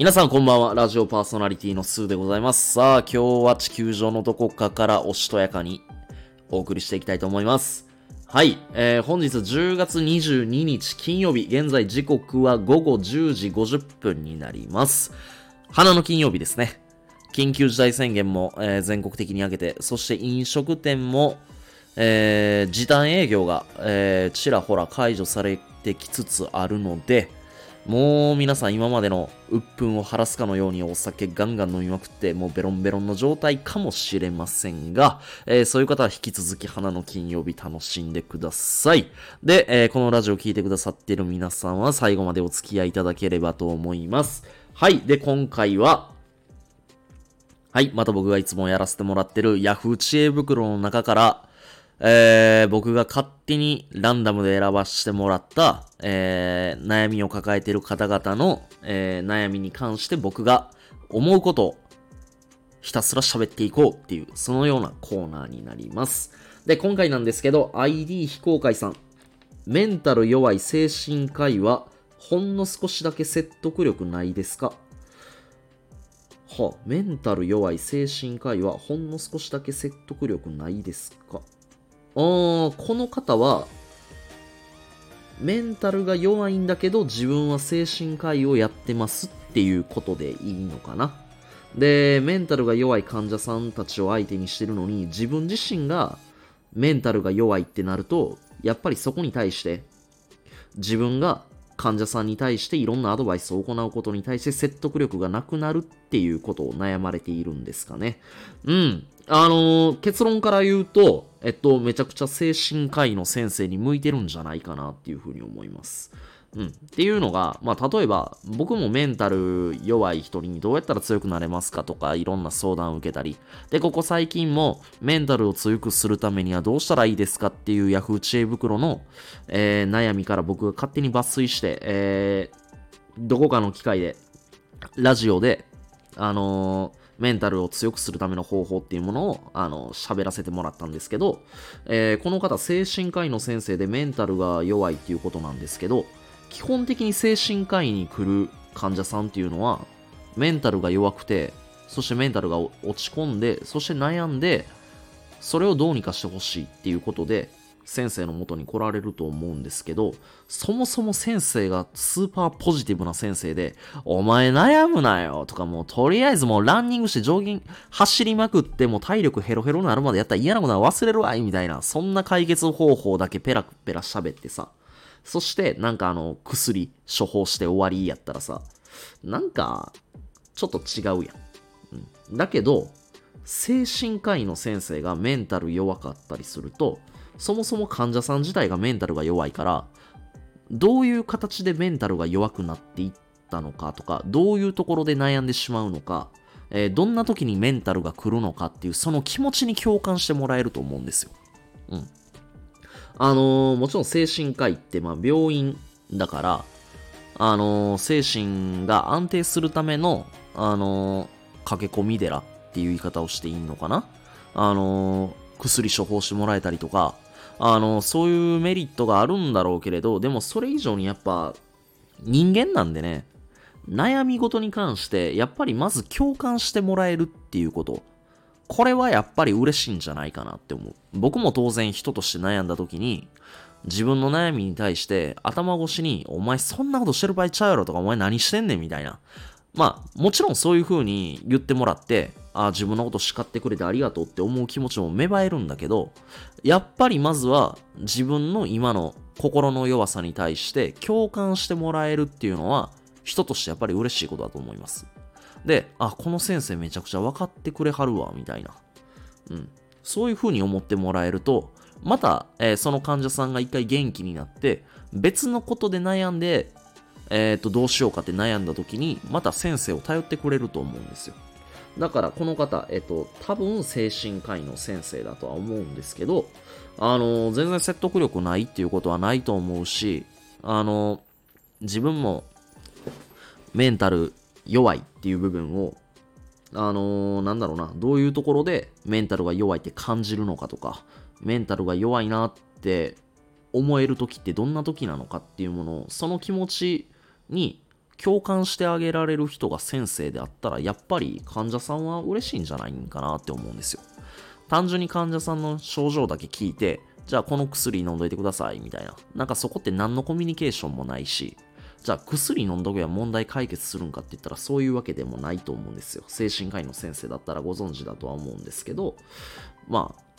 皆さんこんばんは。ラジオパーソナリティのスーでございます。さあ、今日は地球上のどこかからおしとやかにお送りしていきたいと思います。はい、えー、本日10月22日金曜日、現在時刻は午後10時50分になります。花の金曜日ですね。緊急事態宣言も、えー全国的に上げて、そして飲食店も、えー時短営業が、えーちらほら解除されてきつつあるので、もう皆さん今までの鬱憤を晴らすかのようにお酒ガンガン飲みまくって、もうベロンベロンの状態かもしれませんが、えーそういう方は引き続き花の金曜日楽しんでください。で、えーこのラジオ聞いてくださっている皆さんは最後までお付き合いいただければと思います。はい。で、今回は、はい。また僕がいつもやらせてもらってる Yahoo 知恵袋の中から、えー、僕が勝手にランダムで選ばせてもらった、えー、悩みを抱えている方々の、えー、悩みに関して僕が思うことをひたすら喋っていこうっていう、そのようなコーナーになります。で、今回なんですけど、ID 非公開さん。メンタル弱い精神科医は、ほんの少しだけ説得力ないですか？は、メンタル弱い精神科医はほんの少しだけ説得力ないですか、この方は、メンタルが弱いんだけど自分は精神科医をやってますっていうことでいいのかな。で、メンタルが弱い患者さんたちを相手にしてるのに自分自身がメンタルが弱いってなると、やっぱりそこに対して自分が患者さんに対していろんなアドバイスを行うことに対して説得力がなくなるっていうことを悩まれているんですかね。うん。あのー結論から言うと、えっと、めちゃくちゃ精神科医の先生に向いてるんじゃないかなっていうふうに思います。うん。っていうのが、まあ、例えば、僕もメンタル弱い人にどうやったら強くなれますかとか、いろんな相談を受けたり、で、ここ最近も、メンタルを強くするためにはどうしたらいいですかっていうヤフー知恵袋の、えー悩みから僕が勝手に抜粋して、えーどこかの機会で、ラジオで、あのーメンタルを強くするための方法っていうものを、あの喋らせてもらったんですけど、えーこの方、精神科医の先生でメンタルが弱いっていうことなんですけど、基本的に精神科医に来る患者さんっていうのは、メンタルが弱くて、そしてメンタルが落ち込んで、そして悩んで、それをどうにかしてほしいっていうことで、先生の元に来られると思うんですけど、そもそも先生がスーパーポジティブな先生で、お前悩むなよとかもうとりあえずもうランニングしてジョギング走りまくってもう体力ヘロヘロになるまでやったら嫌なことは忘れるわいみたいな、そんな解決方法だけペラペラ喋ってさ、そしてなんかあの薬処方して終わりやったらさ、なんかちょっと違うやん。うん、だけど、精神科医の先生がメンタル弱かったりすると、そもそも患者さん自体がメンタルが弱いから、どういう形でメンタルが弱くなっていったのかとか、どういうところで悩んでしまうのか、えーどんな時にメンタルが来るのかっていう、その気持ちに共感してもらえると思うんですよ。うん。あのーもちろん精神科医って、まあ、病院だから、あのー精神が安定するための、あのー駆け込み寺っていう言い方をしていいのかな？あの薬処方してもらえたりとか、あのそういうメリットがあるんだろうけれど、でもそれ以上にやっぱ、人間なんでね、悩み事に関して、やっぱりまず共感してもらえるっていうこと。これはやっぱり嬉しいんじゃないかなって思う。僕も当然人として悩んだ時に、自分の悩みに対して頭越しに、お前そんなことしてる場合ちゃうやろとか、お前何してんねんみたいな。まあ、もちろんそういう風に言ってもらって、ああ、自分のこと叱ってくれてありがとうって思う気持ちも芽生えるんだけど、やっぱりまずは自分の今の心の弱さに対して共感してもらえるっていうのは、人としてやっぱり嬉しいことだと思います。で、あ、この先生めちゃくちゃ分かってくれはるわ、みたいな。うん。そういう風に思ってもらえると、また、えーその患者さんが一回元気になって、別のことで悩んで、えっ、と、どうしようかって悩んだ時に、また先生を頼ってくれると思うんですよ。だから、この方、えっ、と、多分精神科医の先生だとは思うんですけど、あの、全然説得力ないっていうことはないと思うし、あの、自分もメンタル弱いっていう部分を、あのーなんだろうな、どういうところでメンタルが弱いって感じるのかとか、メンタルが弱いなって思える時ってどんな時なのかっていうものを、その気持ちに共感してあげられる人が先生であったら、やっぱり患者さんは嬉しいんじゃないかなって思うんですよ。単純に患者さんの症状だけ聞いて、じゃあこの薬飲んどいてくださいみたいな。なんかそこって何のコミュニケーションもないし、じゃあ薬飲んどけば問題解決するんかって言ったらそういうわけでもないと思うんですよ。精神科医の先生だったらご存知だとは思うんですけど、まあ、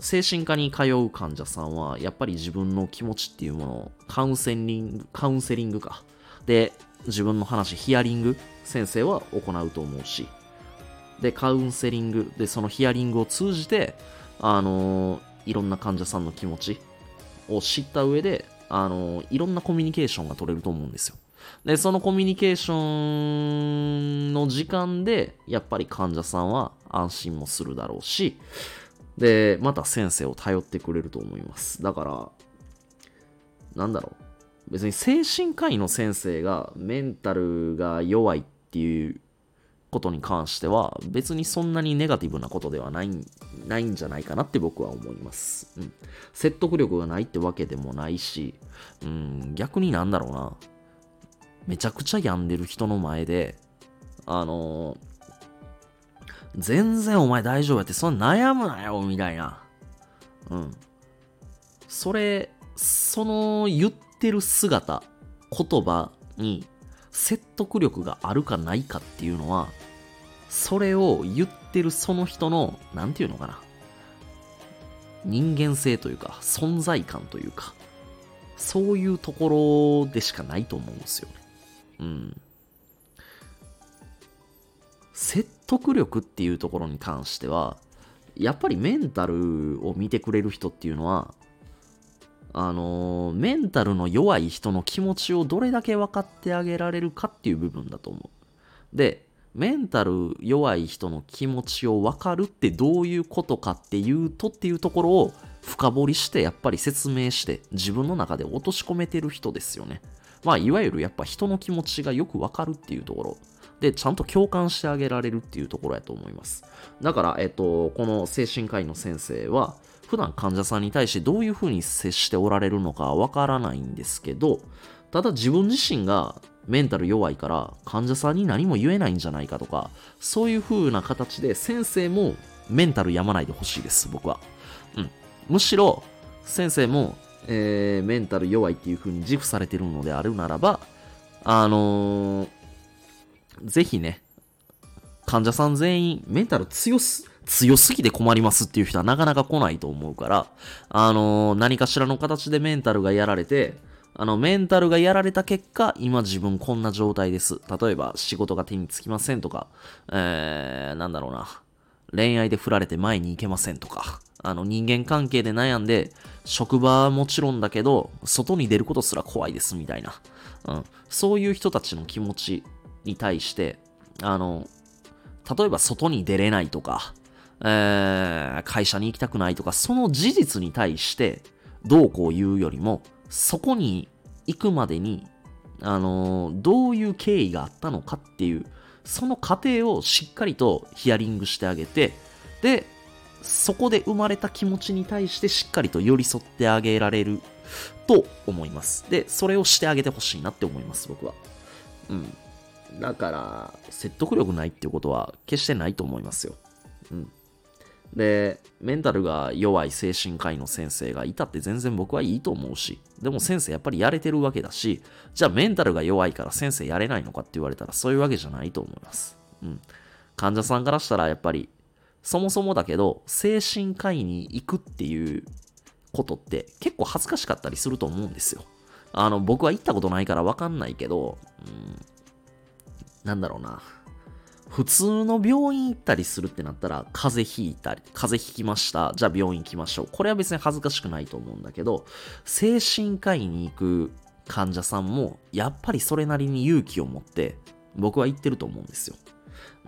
精神科に通う患者さんは、やっぱり自分の気持ちっていうものをカウンセリング、カウンセリングか。で、自分の話、ヒアリング、先生は行うと思うし、で、カウンセリング、で、そのヒアリングを通じて、あのー、いろんな患者さんの気持ちを知った上で、あの、いろんなコミュニケーションが取れると思うんですよ。で、そのコミュニケーションの時間で、やっぱり患者さんは安心もするだろうし、で、また先生を頼ってくれると思います。だから、なんだろう。別に精神科医の先生がメンタルが弱いっていうことに関しては別にそんなにネガティブなことではないないんじゃないかなって僕は思います。うん。説得力がないってわけでもないし、うん、逆になんだろうな。めちゃくちゃ病んでる人の前で、あのー全然お前大丈夫やって、そんな悩むなよ、みたいな。うん。それ、その言ってる姿、言葉に説得力があるかないかっていうのは、それを言ってるその人の、なんていうのかな。人間性というか、存在感というか、そういうところでしかないと思うんですよね。うん。説得力っていうところに関しては、やっぱりメンタルを見てくれる人っていうのは、あのー、メンタルの弱い人の気持ちをどれだけ分かってあげられるかっていう部分だと思う。で、メンタル弱い人の気持ちを分かるってどういうことかっていうとっていうところを深掘りしてやっぱり説明して自分の中で落とし込めてる人ですよね。まあいわゆるやっぱ人の気持ちがよく分かるっていうところ。で、ちゃんと共感してあげられるっていうところやと思います。だから、えっと、この精神科医の先生は、普段患者さんに対してどういうふうに接しておられるのかわからないんですけど、ただ自分自身がメンタル弱いから患者さんに何も言えないんじゃないかとか、そういう風な形で先生もメンタルやまないでほしいです、僕は。うん。むしろ、先生も、えー、メンタル弱いっていう風に自負されてるのであるならば、あのーぜひね、患者さん全員メンタル強す、強すぎて困りますっていう人はなかなか来ないと思うから、あのー、何かしらの形でメンタルがやられて、あの、メンタルがやられた結果、今自分こんな状態です。例えば、仕事が手につきませんとか、えー、なんだろうな。恋愛で振られて前に行けませんとか、あの、人間関係で悩んで、職場はもちろんだけど、外に出ることすら怖いですみたいな。うん。そういう人たちの気持ちに対して、あの、例えば外に出れないとか、えー、会社に行きたくないとか、その事実に対してどうこう言うよりも、そこに行くまでに、あのどういう経緯があったのかっていう、その過程をしっかりとヒアリングしてあげて、で、そこで生まれた気持ちに対してしっかりと寄り添ってあげられると思います。で、それをしてあげてほしいなって思います、僕は。うん。だから、説得力ないっていうことは決してないと思いますよ。うん。で、メンタルが弱い精神科医の先生がいたって全然僕はいいと思うし、でも先生やっぱりやれてるわけだし、じゃあメンタルが弱いから先生やれないのかって言われたらそういうわけじゃないと思います。うん。患者さんからしたらやっぱり、そもそもだけど、精神科医に行くっていうことって結構恥ずかしかったりすると思うんですよ。あの、僕は行ったことないからわかんないけど、うん、なんだろうな。普通の病院行ったりするってなったら、風邪ひいたり、風邪ひきました。じゃあ病院行きましょう。これは別に恥ずかしくないと思うんだけど、精神科医に行く患者さんも、やっぱりそれなりに勇気を持って、僕は言ってると思うんですよ。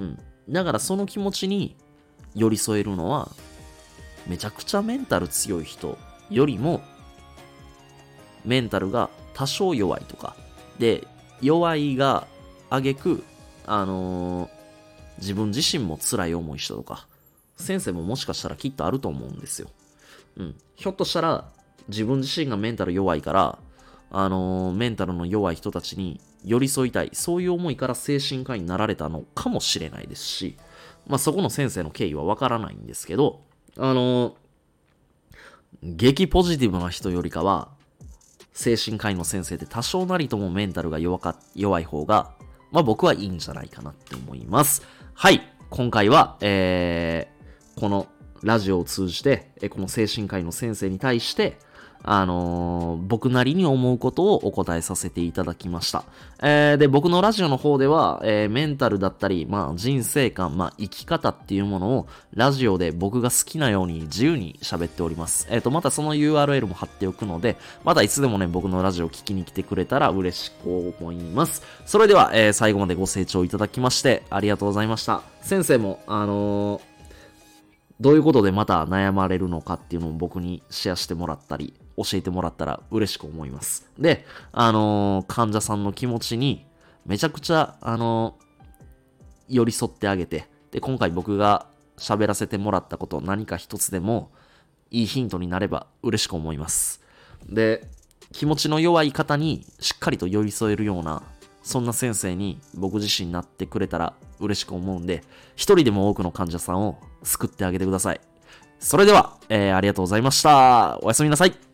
うん。だからその気持ちに寄り添えるのは、めちゃくちゃメンタル強い人よりも、メンタルが多少弱いとか、で、弱いが挙句、あのー、自分自身も辛い思いしたとか、先生ももしかしたらきっとあると思うんですよ。うん。ひょっとしたら、自分自身がメンタル弱いから、あのー、メンタルの弱い人たちに寄り添いたい、そういう思いから精神科医になられたのかもしれないですし、まあそこの先生の経緯はわからないんですけど、あの激ポジティブな人よりかは、精神科医の先生って多少なりともメンタルが弱か弱い方が、まあ僕はいいんじゃないかなって思います。はい。今回は、えー、このラジオを通じて、この精神科医の先生に対して、あのー、僕なりに思うことをお答えさせていただきました。えー、で、僕のラジオの方では、えー、メンタルだったり、まあ、人生観、まあ、生き方っていうものを、ラジオで僕が好きなように自由に喋っております。えっ、と、またその URL も貼っておくので、またいつでもね、僕のラジオ聞きに来てくれたら嬉しく思います。それでは、え最後までご清聴いただきまして、ありがとうございました。先生も、あのどういうことでまた悩まれるのかっていうのを僕にシェアしてもらったり、教えてもらったら嬉しく思います。で、あのー、患者さんの気持ちにめちゃくちゃ、あのー、寄り添ってあげて、で、今回僕が喋らせてもらったこと何か一つでもいいヒントになれば嬉しく思います。で、気持ちの弱い方にしっかりと寄り添えるような、そんな先生に僕自身になってくれたら嬉しく思うんで、一人でも多くの患者さんを救ってあげてください。それでは、えー、ありがとうございました。おやすみなさい。